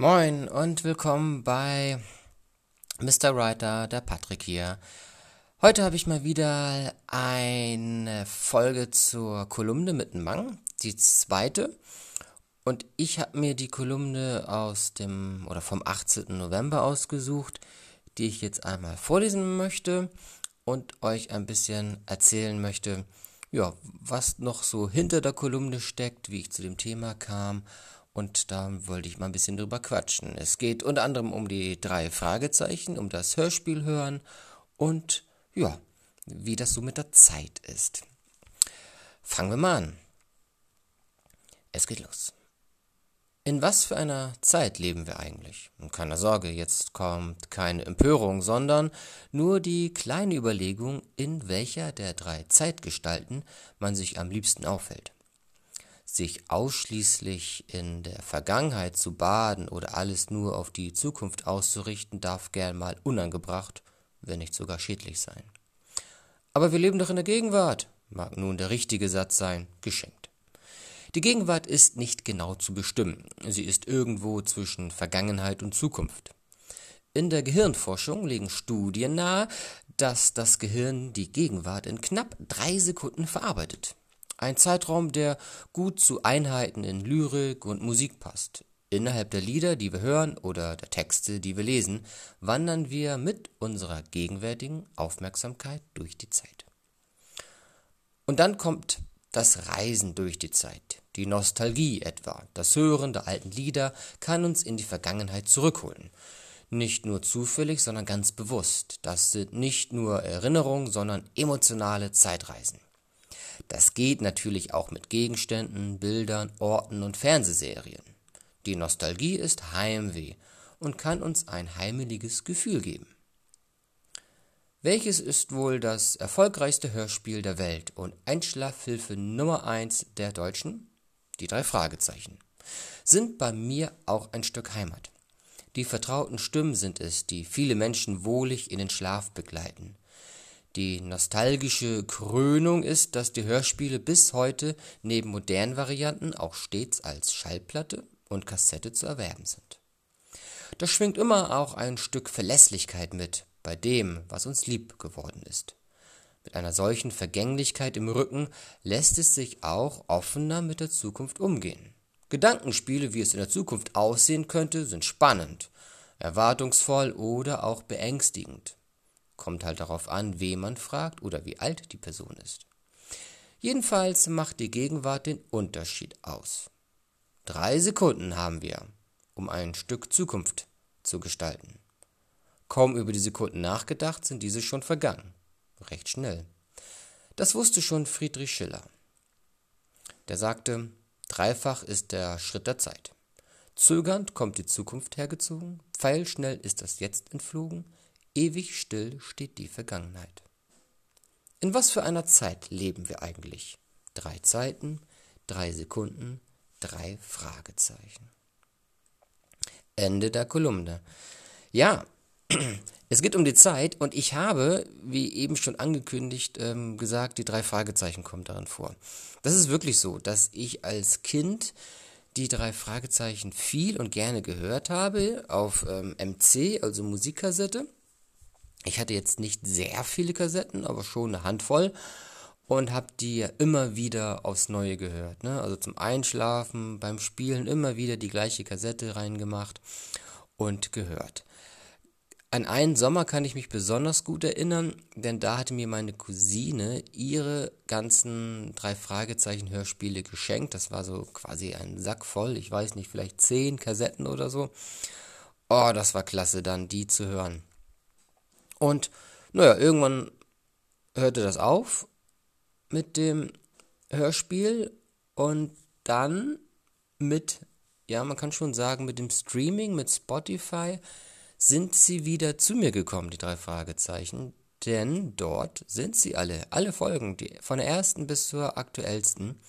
Moin und willkommen bei Mr. Writer, der Patrick hier. Heute habe ich mal wieder eine Folge zur Kolumne mit Mang, die zweite. Und ich habe mir die Kolumne aus dem oder vom 18. November ausgesucht, die ich jetzt einmal vorlesen möchte und euch ein bisschen erzählen möchte, ja, was noch so hinter der Kolumne steckt, wie ich zu dem Thema kam und da wollte ich mal ein bisschen drüber quatschen. Es geht unter anderem um die drei Fragezeichen, um das Hörspiel hören und ja, wie das so mit der Zeit ist. Fangen wir mal an. Es geht los. In was für einer Zeit leben wir eigentlich? Und keine Sorge, jetzt kommt keine Empörung, sondern nur die kleine Überlegung, in welcher der drei Zeitgestalten man sich am liebsten aufhält sich ausschließlich in der Vergangenheit zu baden oder alles nur auf die Zukunft auszurichten, darf gern mal unangebracht, wenn nicht sogar schädlich sein. Aber wir leben doch in der Gegenwart, mag nun der richtige Satz sein, geschenkt. Die Gegenwart ist nicht genau zu bestimmen, sie ist irgendwo zwischen Vergangenheit und Zukunft. In der Gehirnforschung legen Studien nahe, dass das Gehirn die Gegenwart in knapp drei Sekunden verarbeitet. Ein Zeitraum, der gut zu Einheiten in Lyrik und Musik passt. Innerhalb der Lieder, die wir hören, oder der Texte, die wir lesen, wandern wir mit unserer gegenwärtigen Aufmerksamkeit durch die Zeit. Und dann kommt das Reisen durch die Zeit, die Nostalgie etwa. Das Hören der alten Lieder kann uns in die Vergangenheit zurückholen. Nicht nur zufällig, sondern ganz bewusst. Das sind nicht nur Erinnerungen, sondern emotionale Zeitreisen. Das geht natürlich auch mit Gegenständen, Bildern, Orten und Fernsehserien. Die Nostalgie ist Heimweh und kann uns ein heimeliges Gefühl geben. Welches ist wohl das erfolgreichste Hörspiel der Welt und Einschlafhilfe Nummer 1 der Deutschen? Die drei Fragezeichen. Sind bei mir auch ein Stück Heimat. Die vertrauten Stimmen sind es, die viele Menschen wohlig in den Schlaf begleiten. Die nostalgische Krönung ist, dass die Hörspiele bis heute neben modernen Varianten auch stets als Schallplatte und Kassette zu erwerben sind. Da schwingt immer auch ein Stück Verlässlichkeit mit bei dem, was uns lieb geworden ist. Mit einer solchen Vergänglichkeit im Rücken lässt es sich auch offener mit der Zukunft umgehen. Gedankenspiele, wie es in der Zukunft aussehen könnte, sind spannend, erwartungsvoll oder auch beängstigend. Kommt halt darauf an, wen man fragt oder wie alt die Person ist. Jedenfalls macht die Gegenwart den Unterschied aus. Drei Sekunden haben wir, um ein Stück Zukunft zu gestalten. Kaum über die Sekunden nachgedacht, sind diese schon vergangen. Recht schnell. Das wusste schon Friedrich Schiller. Der sagte, dreifach ist der Schritt der Zeit. Zögernd kommt die Zukunft hergezogen, pfeilschnell ist das Jetzt entflogen, Ewig still steht die Vergangenheit. In was für einer Zeit leben wir eigentlich? Drei Zeiten, drei Sekunden, drei Fragezeichen. Ende der Kolumne. Ja, es geht um die Zeit und ich habe, wie eben schon angekündigt, ähm, gesagt, die drei Fragezeichen kommen darin vor. Das ist wirklich so, dass ich als Kind die drei Fragezeichen viel und gerne gehört habe auf ähm, MC, also Musikkassette. Ich hatte jetzt nicht sehr viele Kassetten, aber schon eine Handvoll und habe die immer wieder aufs Neue gehört. Ne? Also zum Einschlafen, beim Spielen immer wieder die gleiche Kassette reingemacht und gehört. An einen Sommer kann ich mich besonders gut erinnern, denn da hatte mir meine Cousine ihre ganzen drei Fragezeichen Hörspiele geschenkt. Das war so quasi ein Sack voll, ich weiß nicht, vielleicht zehn Kassetten oder so. Oh, das war klasse dann, die zu hören. Und naja, irgendwann hörte das auf mit dem Hörspiel und dann mit, ja, man kann schon sagen, mit dem Streaming, mit Spotify, sind sie wieder zu mir gekommen, die drei Fragezeichen. Denn dort sind sie alle, alle Folgen, die, von der ersten bis zur aktuellsten.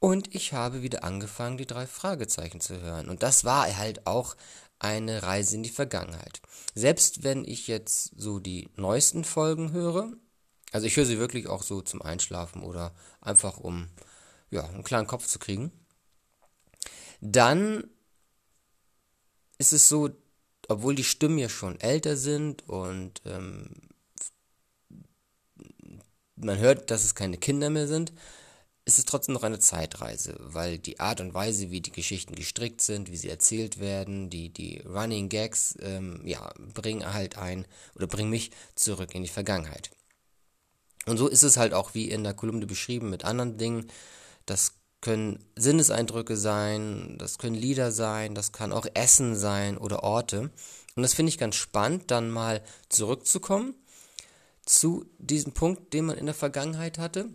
Und ich habe wieder angefangen, die drei Fragezeichen zu hören. Und das war halt auch eine Reise in die Vergangenheit. Selbst wenn ich jetzt so die neuesten Folgen höre, also ich höre sie wirklich auch so zum Einschlafen oder einfach um ja, einen klaren Kopf zu kriegen, dann ist es so, obwohl die Stimmen ja schon älter sind und ähm, man hört, dass es keine Kinder mehr sind, ist es trotzdem noch eine Zeitreise, weil die Art und Weise, wie die Geschichten gestrickt sind, wie sie erzählt werden, die, die Running Gags, ähm, ja, bringen halt ein oder bringen mich zurück in die Vergangenheit. Und so ist es halt auch wie in der Kolumne beschrieben mit anderen Dingen. Das können Sinneseindrücke sein, das können Lieder sein, das kann auch Essen sein oder Orte. Und das finde ich ganz spannend, dann mal zurückzukommen zu diesem Punkt, den man in der Vergangenheit hatte.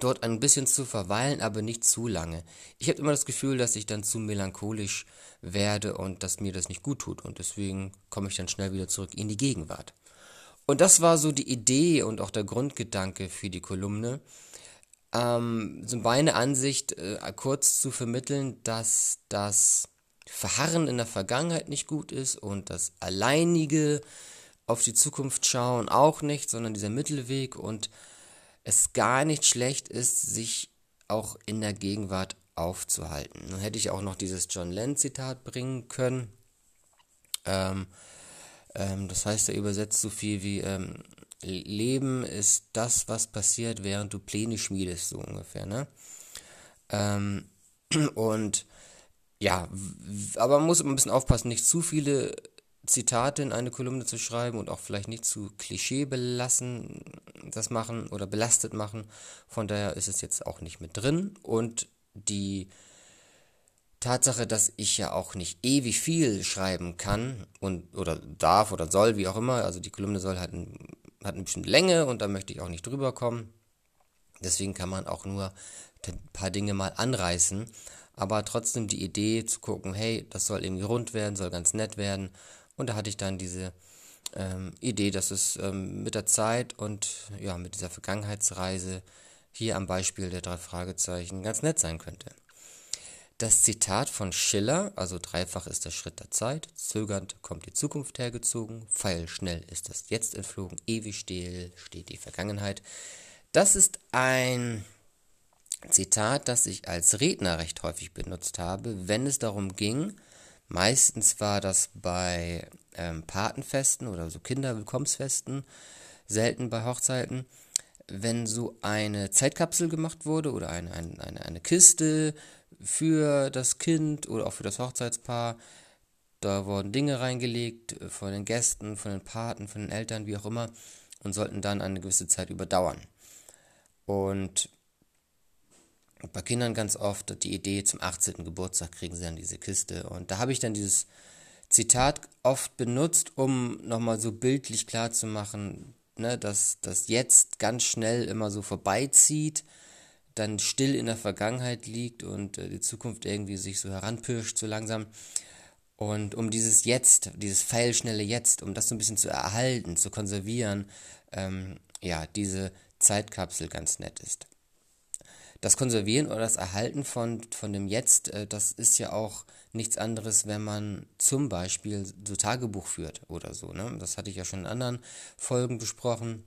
Dort ein bisschen zu verweilen, aber nicht zu lange. Ich habe immer das Gefühl, dass ich dann zu melancholisch werde und dass mir das nicht gut tut. Und deswegen komme ich dann schnell wieder zurück in die Gegenwart. Und das war so die Idee und auch der Grundgedanke für die Kolumne. Ähm, so meine Ansicht äh, kurz zu vermitteln, dass das Verharren in der Vergangenheit nicht gut ist und das alleinige auf die Zukunft schauen auch nicht, sondern dieser Mittelweg und es gar nicht schlecht ist, sich auch in der Gegenwart aufzuhalten. Dann hätte ich auch noch dieses John Lennon Zitat bringen können. Ähm, ähm, das heißt, er übersetzt so viel wie ähm, Leben ist das, was passiert, während du Pläne schmiedest, so ungefähr, ne? Ähm, und ja, aber man muss immer ein bisschen aufpassen, nicht zu viele Zitate in eine Kolumne zu schreiben und auch vielleicht nicht zu Klischee belassen, das machen oder belastet machen. Von daher ist es jetzt auch nicht mit drin. Und die Tatsache, dass ich ja auch nicht ewig viel schreiben kann und oder darf oder soll, wie auch immer, also die Kolumne soll halt ein, hat eine bestimmte Länge und da möchte ich auch nicht drüber kommen. Deswegen kann man auch nur ein paar Dinge mal anreißen. Aber trotzdem die Idee zu gucken, hey, das soll irgendwie rund werden, soll ganz nett werden und da hatte ich dann diese ähm, Idee, dass es ähm, mit der Zeit und ja, mit dieser Vergangenheitsreise hier am Beispiel der drei Fragezeichen ganz nett sein könnte. Das Zitat von Schiller, also dreifach ist der Schritt der Zeit, zögernd kommt die Zukunft hergezogen, pfeilschnell ist das Jetzt entflogen, ewig still steht die Vergangenheit. Das ist ein Zitat, das ich als Redner recht häufig benutzt habe, wenn es darum ging, Meistens war das bei ähm, Patenfesten oder so Kinderwillkommensfesten, selten bei Hochzeiten, wenn so eine Zeitkapsel gemacht wurde oder eine, eine, eine, eine Kiste für das Kind oder auch für das Hochzeitspaar. Da wurden Dinge reingelegt äh, von den Gästen, von den Paten, von den Eltern, wie auch immer, und sollten dann eine gewisse Zeit überdauern. Und bei Kindern ganz oft die Idee, zum 18. Geburtstag kriegen sie dann diese Kiste. Und da habe ich dann dieses Zitat oft benutzt, um nochmal so bildlich klar zu machen, ne, dass das jetzt ganz schnell immer so vorbeizieht, dann still in der Vergangenheit liegt und äh, die Zukunft irgendwie sich so heranpirscht, so langsam. Und um dieses Jetzt, dieses feilschnelle Jetzt, um das so ein bisschen zu erhalten, zu konservieren, ähm, ja, diese Zeitkapsel ganz nett ist das Konservieren oder das Erhalten von, von dem Jetzt, äh, das ist ja auch nichts anderes, wenn man zum Beispiel so Tagebuch führt oder so. Ne? Das hatte ich ja schon in anderen Folgen besprochen.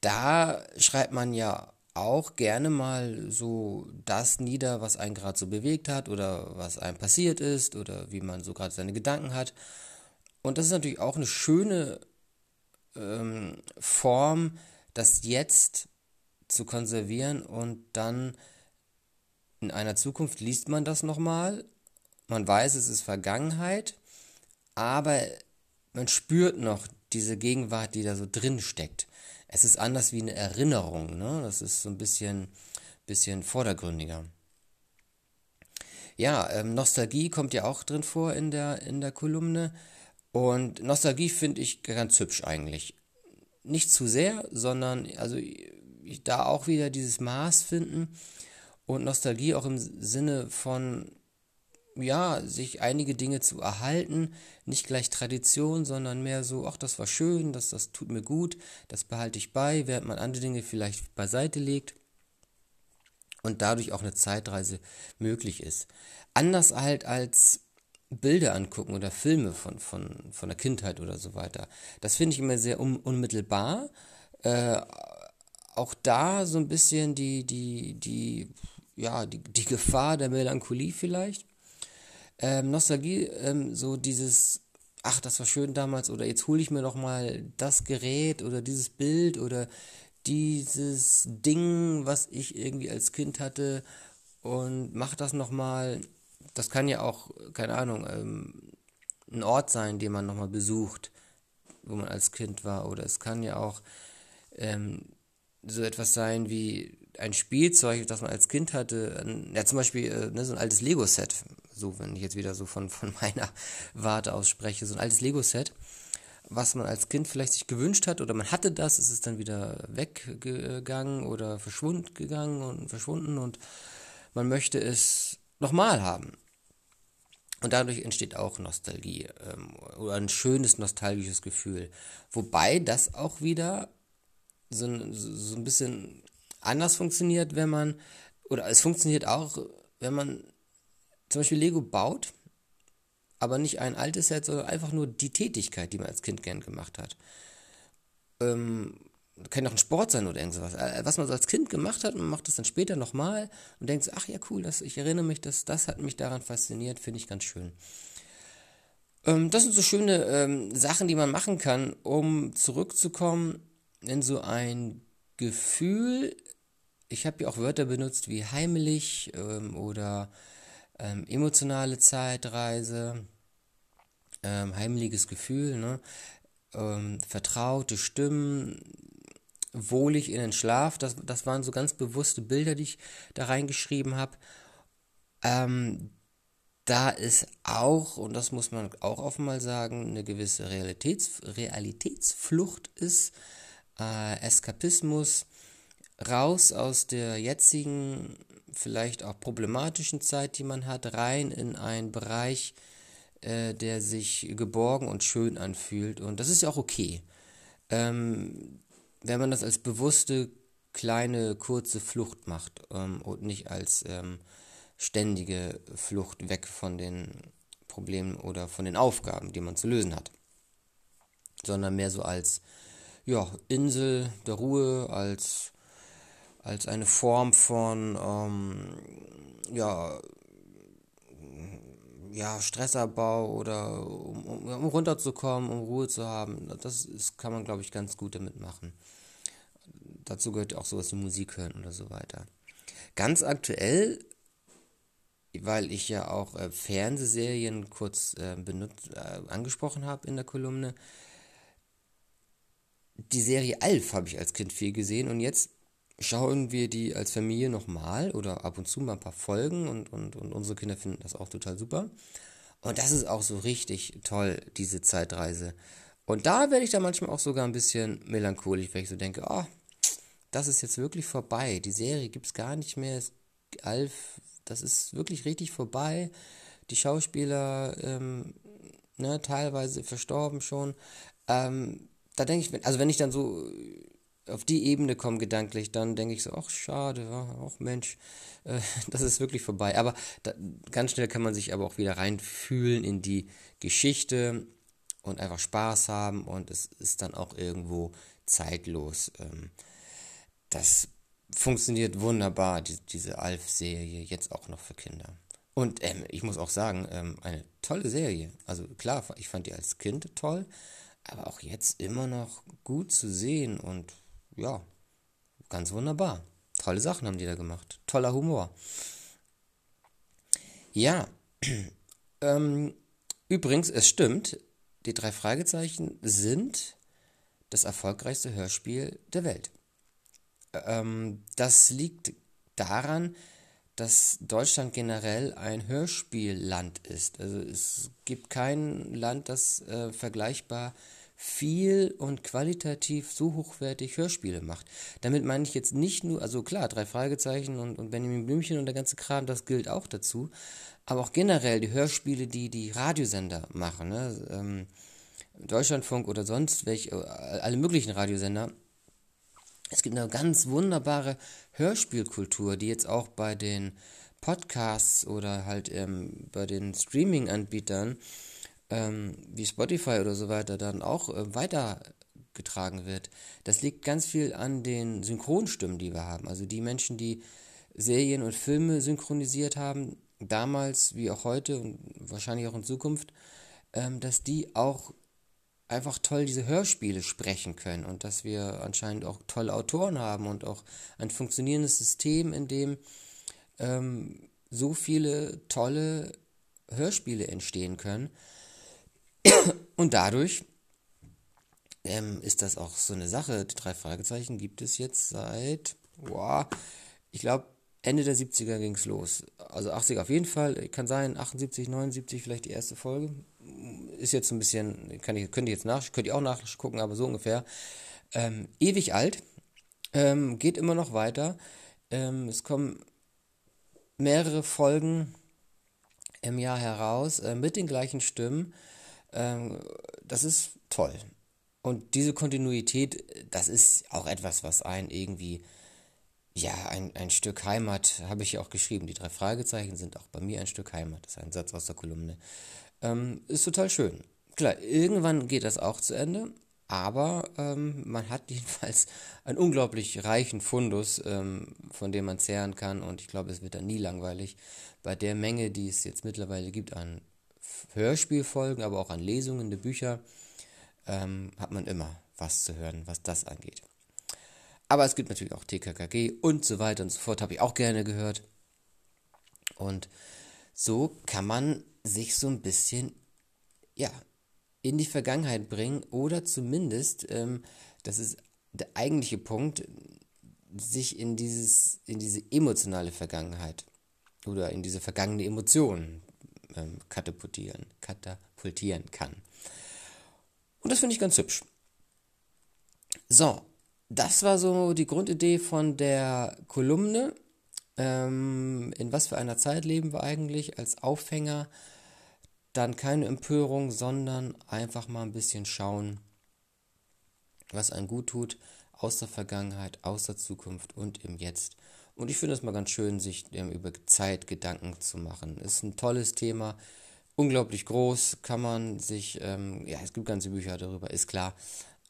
Da schreibt man ja auch gerne mal so das nieder, was einen gerade so bewegt hat oder was einem passiert ist oder wie man so gerade seine Gedanken hat. Und das ist natürlich auch eine schöne ähm, Form, das Jetzt zu konservieren und dann in einer Zukunft liest man das nochmal. Man weiß, es ist Vergangenheit, aber man spürt noch diese Gegenwart, die da so drin steckt. Es ist anders wie eine Erinnerung, ne? Das ist so ein bisschen, bisschen vordergründiger. Ja, ähm, Nostalgie kommt ja auch drin vor in der, in der Kolumne. Und Nostalgie finde ich ganz hübsch eigentlich. Nicht zu sehr, sondern also da auch wieder dieses Maß finden und Nostalgie auch im Sinne von, ja, sich einige Dinge zu erhalten, nicht gleich Tradition, sondern mehr so, ach, das war schön, das, das tut mir gut, das behalte ich bei, während man andere Dinge vielleicht beiseite legt und dadurch auch eine Zeitreise möglich ist. Anders halt als Bilder angucken oder Filme von, von, von der Kindheit oder so weiter. Das finde ich immer sehr un unmittelbar. Äh, auch da so ein bisschen die, die, die, ja, die, die Gefahr der Melancholie vielleicht. Ähm, Nostalgie, ähm, so dieses, ach, das war schön damals, oder jetzt hole ich mir noch mal das Gerät oder dieses Bild oder dieses Ding, was ich irgendwie als Kind hatte und mach das noch mal. Das kann ja auch, keine Ahnung, ähm, ein Ort sein, den man noch mal besucht, wo man als Kind war, oder es kann ja auch ähm, so etwas sein wie ein Spielzeug, das man als Kind hatte, ja zum Beispiel äh, ne, so ein altes Lego-Set, so wenn ich jetzt wieder so von, von meiner Warte aus spreche, so ein altes Lego-Set, was man als Kind vielleicht sich gewünscht hat oder man hatte das, ist es dann wieder weggegangen oder verschwunden gegangen und verschwunden und man möchte es nochmal haben. Und dadurch entsteht auch Nostalgie ähm, oder ein schönes nostalgisches Gefühl. Wobei das auch wieder so, so ein bisschen anders funktioniert, wenn man, oder es funktioniert auch, wenn man zum Beispiel Lego baut, aber nicht ein altes Set, sondern einfach nur die Tätigkeit, die man als Kind gern gemacht hat. Ähm, kann auch ein Sport sein oder irgendwas. Äh, was man so als Kind gemacht hat, man macht es dann später nochmal und denkt so, ach ja, cool, das, ich erinnere mich, das, das hat mich daran fasziniert, finde ich ganz schön. Ähm, das sind so schöne ähm, Sachen, die man machen kann, um zurückzukommen in so ein Gefühl, ich habe ja auch Wörter benutzt wie heimlich ähm, oder ähm, emotionale Zeitreise, ähm, heimliches Gefühl, ne? Ähm, vertraute Stimmen, wohlig in den Schlaf, das, das waren so ganz bewusste Bilder, die ich da reingeschrieben habe. Ähm, da ist auch, und das muss man auch offen mal sagen, eine gewisse Realitäts Realitätsflucht ist, äh, Eskapismus, raus aus der jetzigen, vielleicht auch problematischen Zeit, die man hat, rein in einen Bereich, äh, der sich geborgen und schön anfühlt. Und das ist ja auch okay. Ähm, wenn man das als bewusste, kleine, kurze Flucht macht ähm, und nicht als ähm, ständige Flucht weg von den Problemen oder von den Aufgaben, die man zu lösen hat, sondern mehr so als ja, Insel der Ruhe, als, als eine Form von ähm, ja, ja, Stressabbau oder um, um, runterzukommen, um Ruhe zu haben. Das ist, kann man, glaube ich, ganz gut damit machen. Dazu gehört auch sowas wie Musik hören oder so weiter. Ganz aktuell, weil ich ja auch äh, Fernsehserien kurz äh, benutzt, äh, angesprochen habe in der Kolumne, die Serie Alf habe ich als Kind viel gesehen und jetzt schauen wir die als Familie nochmal oder ab und zu mal ein paar Folgen und, und, und unsere Kinder finden das auch total super. Und das ist auch so richtig toll, diese Zeitreise. Und da werde ich dann manchmal auch sogar ein bisschen melancholisch, weil ich so denke, oh, das ist jetzt wirklich vorbei. Die Serie gibt es gar nicht mehr. Alf, das ist wirklich richtig vorbei. Die Schauspieler, ähm, ne, teilweise verstorben schon. Ähm, da denke ich, also wenn ich dann so auf die Ebene komme gedanklich, dann denke ich so, ach schade, ach Mensch, äh, das ist wirklich vorbei. Aber da, ganz schnell kann man sich aber auch wieder reinfühlen in die Geschichte und einfach Spaß haben und es ist dann auch irgendwo zeitlos. Ähm, das funktioniert wunderbar, die, diese Alf-Serie, jetzt auch noch für Kinder. Und ähm, ich muss auch sagen, ähm, eine tolle Serie. Also klar, ich fand die als Kind toll, aber auch jetzt immer noch gut zu sehen und ja, ganz wunderbar. Tolle Sachen haben die da gemacht. Toller Humor. Ja, ähm, übrigens, es stimmt, die drei Fragezeichen sind das erfolgreichste Hörspiel der Welt. Ähm, das liegt daran, dass Deutschland generell ein Hörspielland ist. Also es gibt kein Land, das äh, vergleichbar viel und qualitativ so hochwertig Hörspiele macht. Damit meine ich jetzt nicht nur, also klar, drei Fragezeichen und, und Benjamin Blümchen und der ganze Kram, das gilt auch dazu, aber auch generell die Hörspiele, die die Radiosender machen, ne? ähm, Deutschlandfunk oder sonst welche, äh, alle möglichen Radiosender. Es gibt eine ganz wunderbare Hörspielkultur, die jetzt auch bei den Podcasts oder halt ähm, bei den Streaming-Anbietern ähm, wie Spotify oder so weiter dann auch äh, weitergetragen wird. Das liegt ganz viel an den Synchronstimmen, die wir haben. Also die Menschen, die Serien und Filme synchronisiert haben, damals wie auch heute und wahrscheinlich auch in Zukunft, ähm, dass die auch einfach toll diese Hörspiele sprechen können und dass wir anscheinend auch tolle Autoren haben und auch ein funktionierendes System, in dem ähm, so viele tolle Hörspiele entstehen können. Und dadurch ähm, ist das auch so eine Sache. Die drei Fragezeichen gibt es jetzt seit, wow, ich glaube, Ende der 70er ging es los. Also 80 auf jeden Fall. Kann sein, 78, 79 vielleicht die erste Folge. Ist jetzt ein bisschen, kann ich, könnt ihr jetzt nach, könnt ihr auch nachgucken, aber so ungefähr. Ähm, ewig alt. Ähm, geht immer noch weiter. Ähm, es kommen mehrere Folgen im Jahr heraus äh, mit den gleichen Stimmen. Ähm, das ist toll. Und diese Kontinuität, das ist auch etwas, was einen irgendwie, ja, ein, ein Stück Heimat, habe ich ja auch geschrieben. Die drei Fragezeichen sind auch bei mir ein Stück Heimat. Das ist ein Satz aus der Kolumne. Ähm, ist total schön. Klar, irgendwann geht das auch zu Ende, aber ähm, man hat jedenfalls einen unglaublich reichen Fundus, ähm, von dem man zehren kann und ich glaube, es wird dann nie langweilig. Bei der Menge, die es jetzt mittlerweile gibt an Hörspielfolgen, aber auch an Lesungen der Bücher, ähm, hat man immer was zu hören, was das angeht. Aber es gibt natürlich auch TKKG und so weiter und so fort, habe ich auch gerne gehört. Und so kann man sich so ein bisschen, ja, in die Vergangenheit bringen oder zumindest, ähm, das ist der eigentliche Punkt, sich in dieses, in diese emotionale Vergangenheit oder in diese vergangene Emotion ähm, katapultieren, katapultieren kann. Und das finde ich ganz hübsch. So, das war so die Grundidee von der Kolumne. Ähm, in was für einer Zeit leben wir eigentlich als Aufhänger? Dann keine Empörung, sondern einfach mal ein bisschen schauen, was einem gut tut, aus der Vergangenheit, aus der Zukunft und im Jetzt. Und ich finde es mal ganz schön, sich ähm, über Zeit Gedanken zu machen. Ist ein tolles Thema unglaublich groß, kann man sich, ähm, ja, es gibt ganze Bücher darüber, ist klar.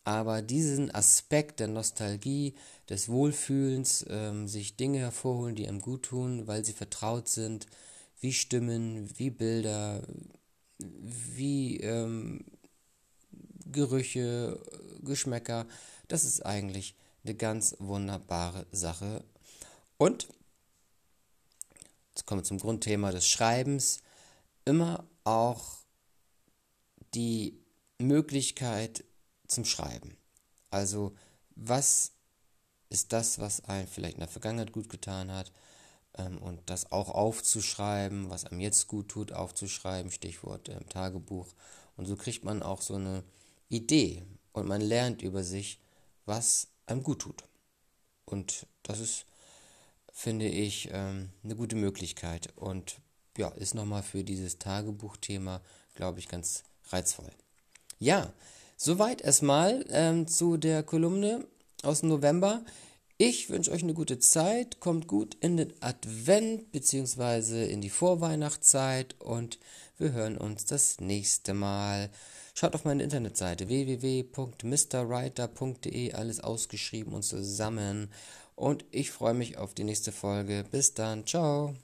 Aber diesen Aspekt der Nostalgie, des Wohlfühlens, ähm, sich Dinge hervorholen, die einem gut tun, weil sie vertraut sind, wie Stimmen, wie Bilder, wie ähm, Gerüche, Geschmäcker, das ist eigentlich eine ganz wunderbare Sache. Und, jetzt kommen wir zum Grundthema des Schreibens, immer auch die Möglichkeit zum Schreiben. Also was ist das, was einem vielleicht in der Vergangenheit gut getan hat ähm, und das auch aufzuschreiben, was einem jetzt gut tut, aufzuschreiben, Stichwort äh, Tagebuch. Und so kriegt man auch so eine Idee und man lernt über sich, was einem gut tut. Und das ist, finde ich, ähm, eine gute Möglichkeit. Und ja, ist nochmal für dieses Tagebuchthema, glaube ich, ganz reizvoll. Ja, soweit erstmal ähm, zu der Kolumne aus November. Ich wünsche euch eine gute Zeit, kommt gut in den Advent bzw. in die Vorweihnachtszeit und wir hören uns das nächste Mal. Schaut auf meine Internetseite www.mrwriter.de, alles ausgeschrieben und zusammen. Und ich freue mich auf die nächste Folge. Bis dann, ciao.